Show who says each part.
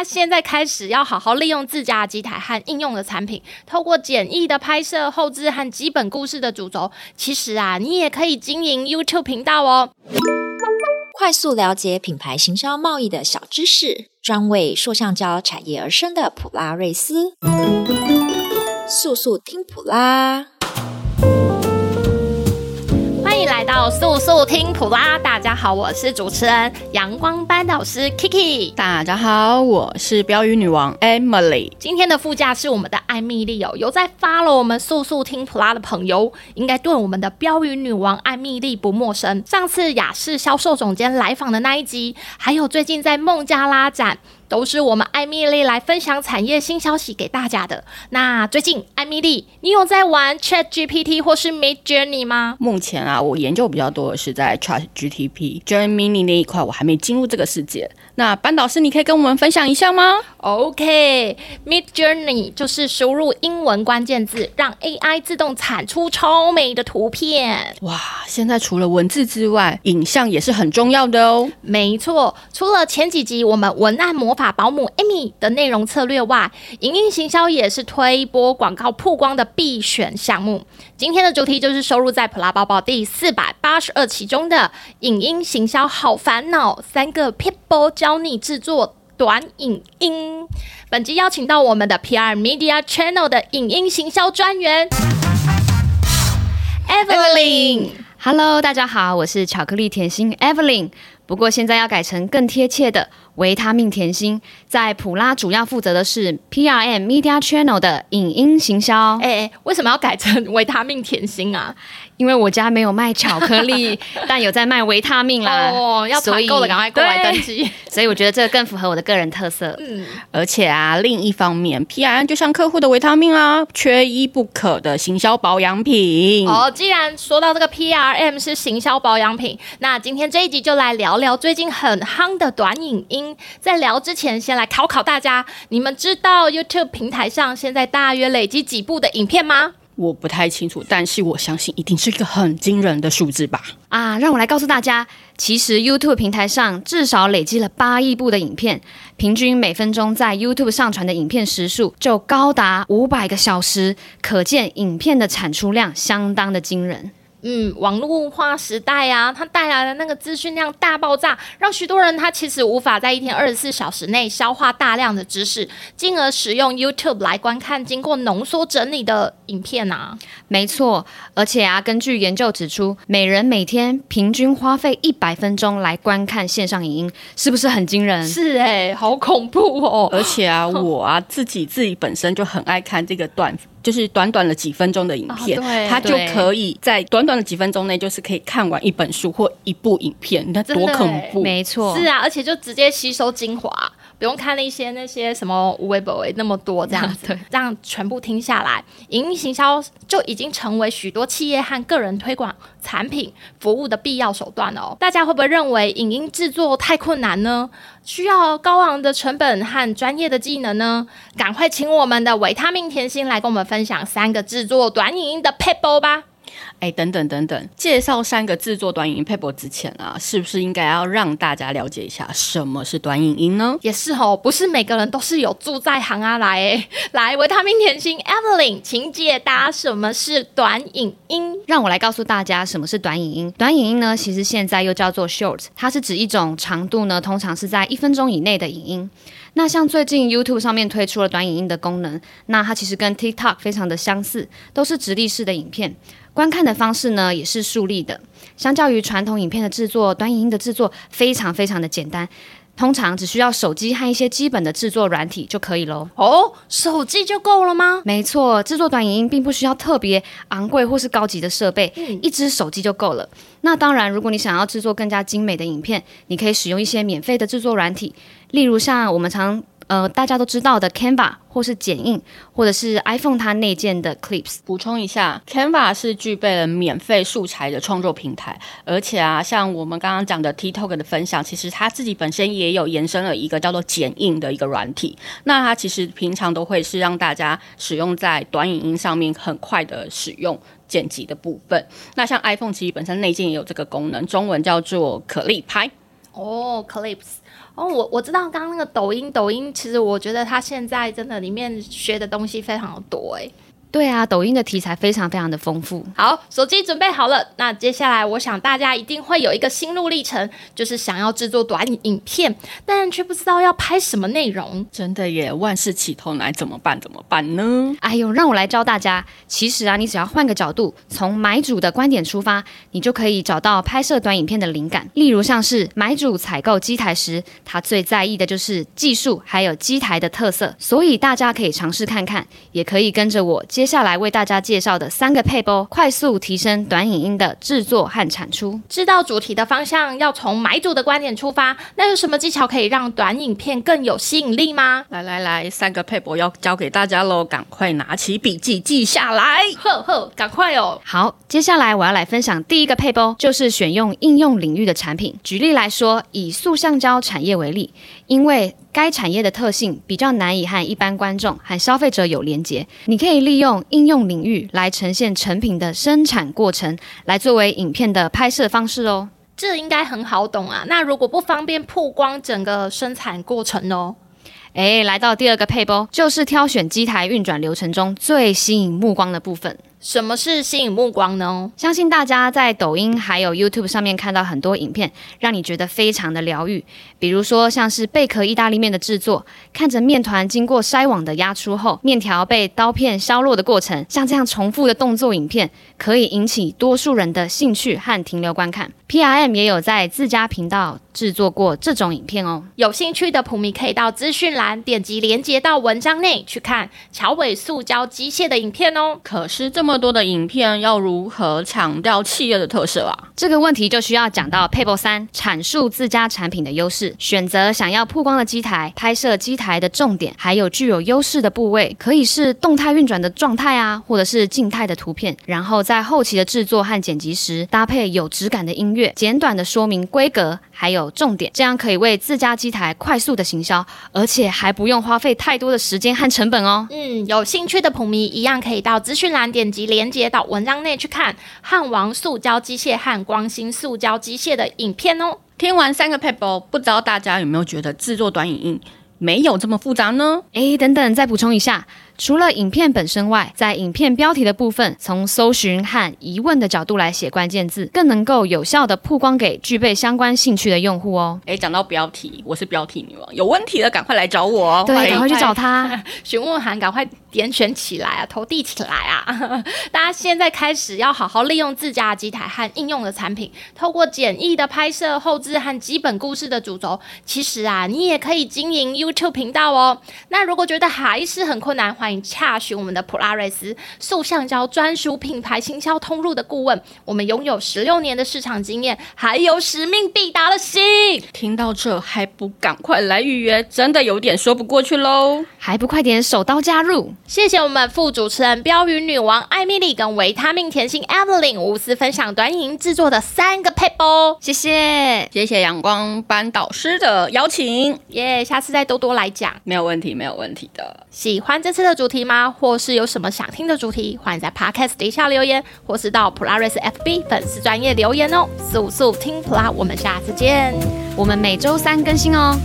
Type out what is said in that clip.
Speaker 1: 家现在开始要好好利用自家的机台和应用的产品，透过简易的拍摄、后制和基本故事的主轴，其实啊，你也可以经营 YouTube 频道哦。
Speaker 2: 快速了解品牌行销贸易的小知识，专为塑橡胶产业而生的普拉瑞斯，速速听普拉。
Speaker 1: 来到速速听普拉，大家好，我是主持人阳光班导师 Kiki。
Speaker 3: 大家好，我是标语女王 Emily。
Speaker 1: 今天的副驾是我们的艾米丽哦，有在 follow 我们速速听普拉的朋友，应该对我们的标语女王艾米丽不陌生。上次雅士销售总监来访的那一集，还有最近在孟加拉展。都是我们艾米丽来分享产业新消息给大家的。那最近艾米丽，你有在玩 Chat GPT 或是 Midjourney 吗？
Speaker 3: 目前啊，我研究比较多的是在 Chat GPT、Gemini 那一块，我还没进入这个世界。那班导师，你可以跟我们分享一下吗
Speaker 1: ？OK，Midjourney 就是输入英文关键字，让 AI 自动产出超美的图片。
Speaker 3: 哇，现在除了文字之外，影像也是很重要的哦。
Speaker 1: 没错，除了前几集我们文案魔法保姆 Amy 的内容策略外，影音行销也是推播广告曝光的必选项目。今天的主题就是收录在普拉宝宝第四百八十二期中的影音行销好烦恼，三个撇步教你制作短影音。本集邀请到我们的 PR Media Channel 的影音行销专员 Evelyn。
Speaker 4: Hello，大家好，我是巧克力甜心 Evelyn。不过现在要改成更贴切的维他命甜心，在普拉主要负责的是 PRM Media Channel 的影音行销。
Speaker 1: 哎，为什么要改成维他命甜心啊？
Speaker 4: 因为我家没有卖巧克力，但有在卖维他命啦。
Speaker 1: 哦，要团购的赶快过来登记。
Speaker 4: 所以我觉得这个更符合我的个人特色。
Speaker 3: 嗯，而且啊，另一方面，PRM 就像客户的维他命啊，缺一不可的行销保养品。
Speaker 1: 哦，既然说到这个 PRM 是行销保养品，那今天这一集就来聊聊最近很夯的短影音。在聊之前，先来考考大家，你们知道 YouTube 平台上现在大约累积几部的影片吗？
Speaker 3: 我不太清楚，但是我相信一定是一个很惊人的数字吧。
Speaker 4: 啊，让我来告诉大家，其实 YouTube 平台上至少累积了八亿部的影片，平均每分钟在 YouTube 上传的影片时数就高达五百个小时，可见影片的产出量相当的惊人。
Speaker 1: 嗯，网络化时代啊，它带来的那个资讯量大爆炸，让许多人他其实无法在一天二十四小时内消化大量的知识，进而使用 YouTube 来观看经过浓缩整理的影片啊。
Speaker 4: 没错，而且啊，根据研究指出，每人每天平均花费一百分钟来观看线上影音，是不是很惊人？
Speaker 1: 是哎、欸，好恐怖哦！
Speaker 3: 而且啊，我啊自己自己本身就很爱看这个短。就是短短的几分钟的影片，哦、对，它就可以在短短的几分钟内，就是可以看完一本书或一部影片，那多恐怖！
Speaker 4: 没错，
Speaker 1: 是啊，而且就直接吸收精华。不用看那些那些什么无微不微那么多这样子，对，这样全部听下来，影音行销就已经成为许多企业和个人推广产品服务的必要手段哦。大家会不会认为影音制作太困难呢？需要高昂的成本和专业的技能呢？赶快请我们的维他命甜心来跟我们分享三个制作短影音的撇步吧。
Speaker 3: 哎，等等等等，介绍三个制作短影音配播之前啊，是不是应该要让大家了解一下什么是短影音呢？
Speaker 1: 也是哦，不是每个人都是有住在行啊。来，来，维他命甜心 Evelyn，请解答什么是短影音。
Speaker 4: 让我来告诉大家什么是短影音。短影音呢，其实现在又叫做 Short，它是指一种长度呢，通常是在一分钟以内的影音。那像最近 YouTube 上面推出了短影音的功能，那它其实跟 TikTok 非常的相似，都是直立式的影片。观看的方式呢，也是竖立的。相较于传统影片的制作，短影音的制作非常非常的简单，通常只需要手机和一些基本的制作软体就可以喽。
Speaker 1: 哦，手机就够了吗？
Speaker 4: 没错，制作短影音并不需要特别昂贵或是高级的设备，嗯、一只手机就够了。那当然，如果你想要制作更加精美的影片，你可以使用一些免费的制作软体，例如像我们常。呃，大家都知道的 Canva 或是剪映，或者是 iPhone 它内建的 Clips。
Speaker 3: 补充一下，Canva 是具备了免费素材的创作平台，而且啊，像我们刚刚讲的 TikTok 的分享，其实它自己本身也有延伸了一个叫做剪映的一个软体。那它其实平常都会是让大家使用在短影音上面，很快的使用剪辑的部分。那像 iPhone 其实本身内建也有这个功能，中文叫做可立拍。
Speaker 1: 哦，Clips。哦，我我知道刚刚那个抖音，抖音其实我觉得它现在真的里面学的东西非常的多诶。
Speaker 4: 对啊，抖音的题材非常非常的丰富。
Speaker 1: 好，手机准备好了，那接下来我想大家一定会有一个心路历程，就是想要制作短影片，但却不知道要拍什么内容。
Speaker 3: 真的耶，万事起头难，怎么办？怎么办呢？
Speaker 4: 哎呦，让我来教大家。其实啊，你只要换个角度，从买主的观点出发，你就可以找到拍摄短影片的灵感。例如像是买主采购机台时，他最在意的就是技术还有机台的特色，所以大家可以尝试看看，也可以跟着我。接下来为大家介绍的三个配播，快速提升短影音的制作和产出。
Speaker 1: 知道主题的方向要从买主的观点出发，那有什么技巧可以让短影片更有吸引力吗？
Speaker 3: 来来来，三个配播要教给大家喽，赶快拿起笔记记下来。
Speaker 1: 呵呵，赶快哦。
Speaker 4: 好，接下来我要来分享第一个配播，就是选用应用领域的产品。举例来说，以塑橡胶产业为例，因为该产业的特性比较难以和一般观众和消费者有连结，你可以利用应用领域来呈现成品的生产过程，来作为影片的拍摄方式哦。
Speaker 1: 这应该很好懂啊。那如果不方便曝光整个生产过程哦？
Speaker 4: 诶，来到第二个撇步，就是挑选机台运转流程中最吸引目光的部分。
Speaker 1: 什么是吸引目光呢？
Speaker 4: 相信大家在抖音还有 YouTube 上面看到很多影片，让你觉得非常的疗愈。比如说像是贝壳意大利面的制作，看着面团经过筛网的压出后，面条被刀片削落的过程，像这样重复的动作影片，可以引起多数人的兴趣和停留观看。PRM 也有在自家频道制作过这种影片哦。
Speaker 1: 有兴趣的普迷可以到资讯栏点击连接到文章内去看桥尾塑胶机械的影片哦。
Speaker 3: 可是这么。这么多的影片要如何强调企业的特色啊？
Speaker 4: 这个问题就需要讲到撇步三，阐述自家产品的优势，选择想要曝光的机台，拍摄机台的重点，还有具有优势的部位，可以是动态运转的状态啊，或者是静态的图片。然后在后期的制作和剪辑时，搭配有质感的音乐，简短的说明规格还有重点，这样可以为自家机台快速的行销，而且还不用花费太多的时间和成本哦。
Speaker 1: 嗯，有兴趣的普迷一样可以到资讯栏点击。连接到文章内去看汉王塑胶机械和光芯塑胶机械的影片哦。
Speaker 3: 听完三个撇步，不知道大家有没有觉得制作短影音没有这么复杂呢？
Speaker 4: 诶，等等，再补充一下。除了影片本身外，在影片标题的部分，从搜寻和疑问的角度来写关键字，更能够有效的曝光给具备相关兴趣的用户哦。
Speaker 3: 诶，讲到标题，我是标题女王，有问题的赶快来找我哦。
Speaker 4: 对，赶快去找他，
Speaker 1: 询问函赶快点选起来啊，投递起来啊！大家现在开始要好好利用自家的机台和应用的产品，透过简易的拍摄、后置和基本故事的主轴，其实啊，你也可以经营 YouTube 频道哦。那如果觉得还是很困难，欢迎洽询我们的普拉瑞斯塑橡胶专属品牌行销通路的顾问，我们拥有十六年的市场经验，还有使命必达的心。
Speaker 3: 听到这还不赶快来预约，真的有点说不过去喽！
Speaker 4: 还不快点手刀加入！
Speaker 1: 谢谢我们副主持人标语女王艾米丽跟维他命甜心 Evelyn 无私分享短影音制作的三个 paper，，谢谢
Speaker 3: 谢谢阳光班导师的邀请，
Speaker 1: 耶！Yeah, 下次再多多来讲，
Speaker 3: 没有问题，没有问题的。
Speaker 1: 喜欢这次的主题吗？或是有什么想听的主题？欢迎在 Podcast 底下留言，或是到普拉瑞斯 FB 粉丝专业留言哦。速速听普拉，我们下次见。
Speaker 4: 我们每周三更新哦。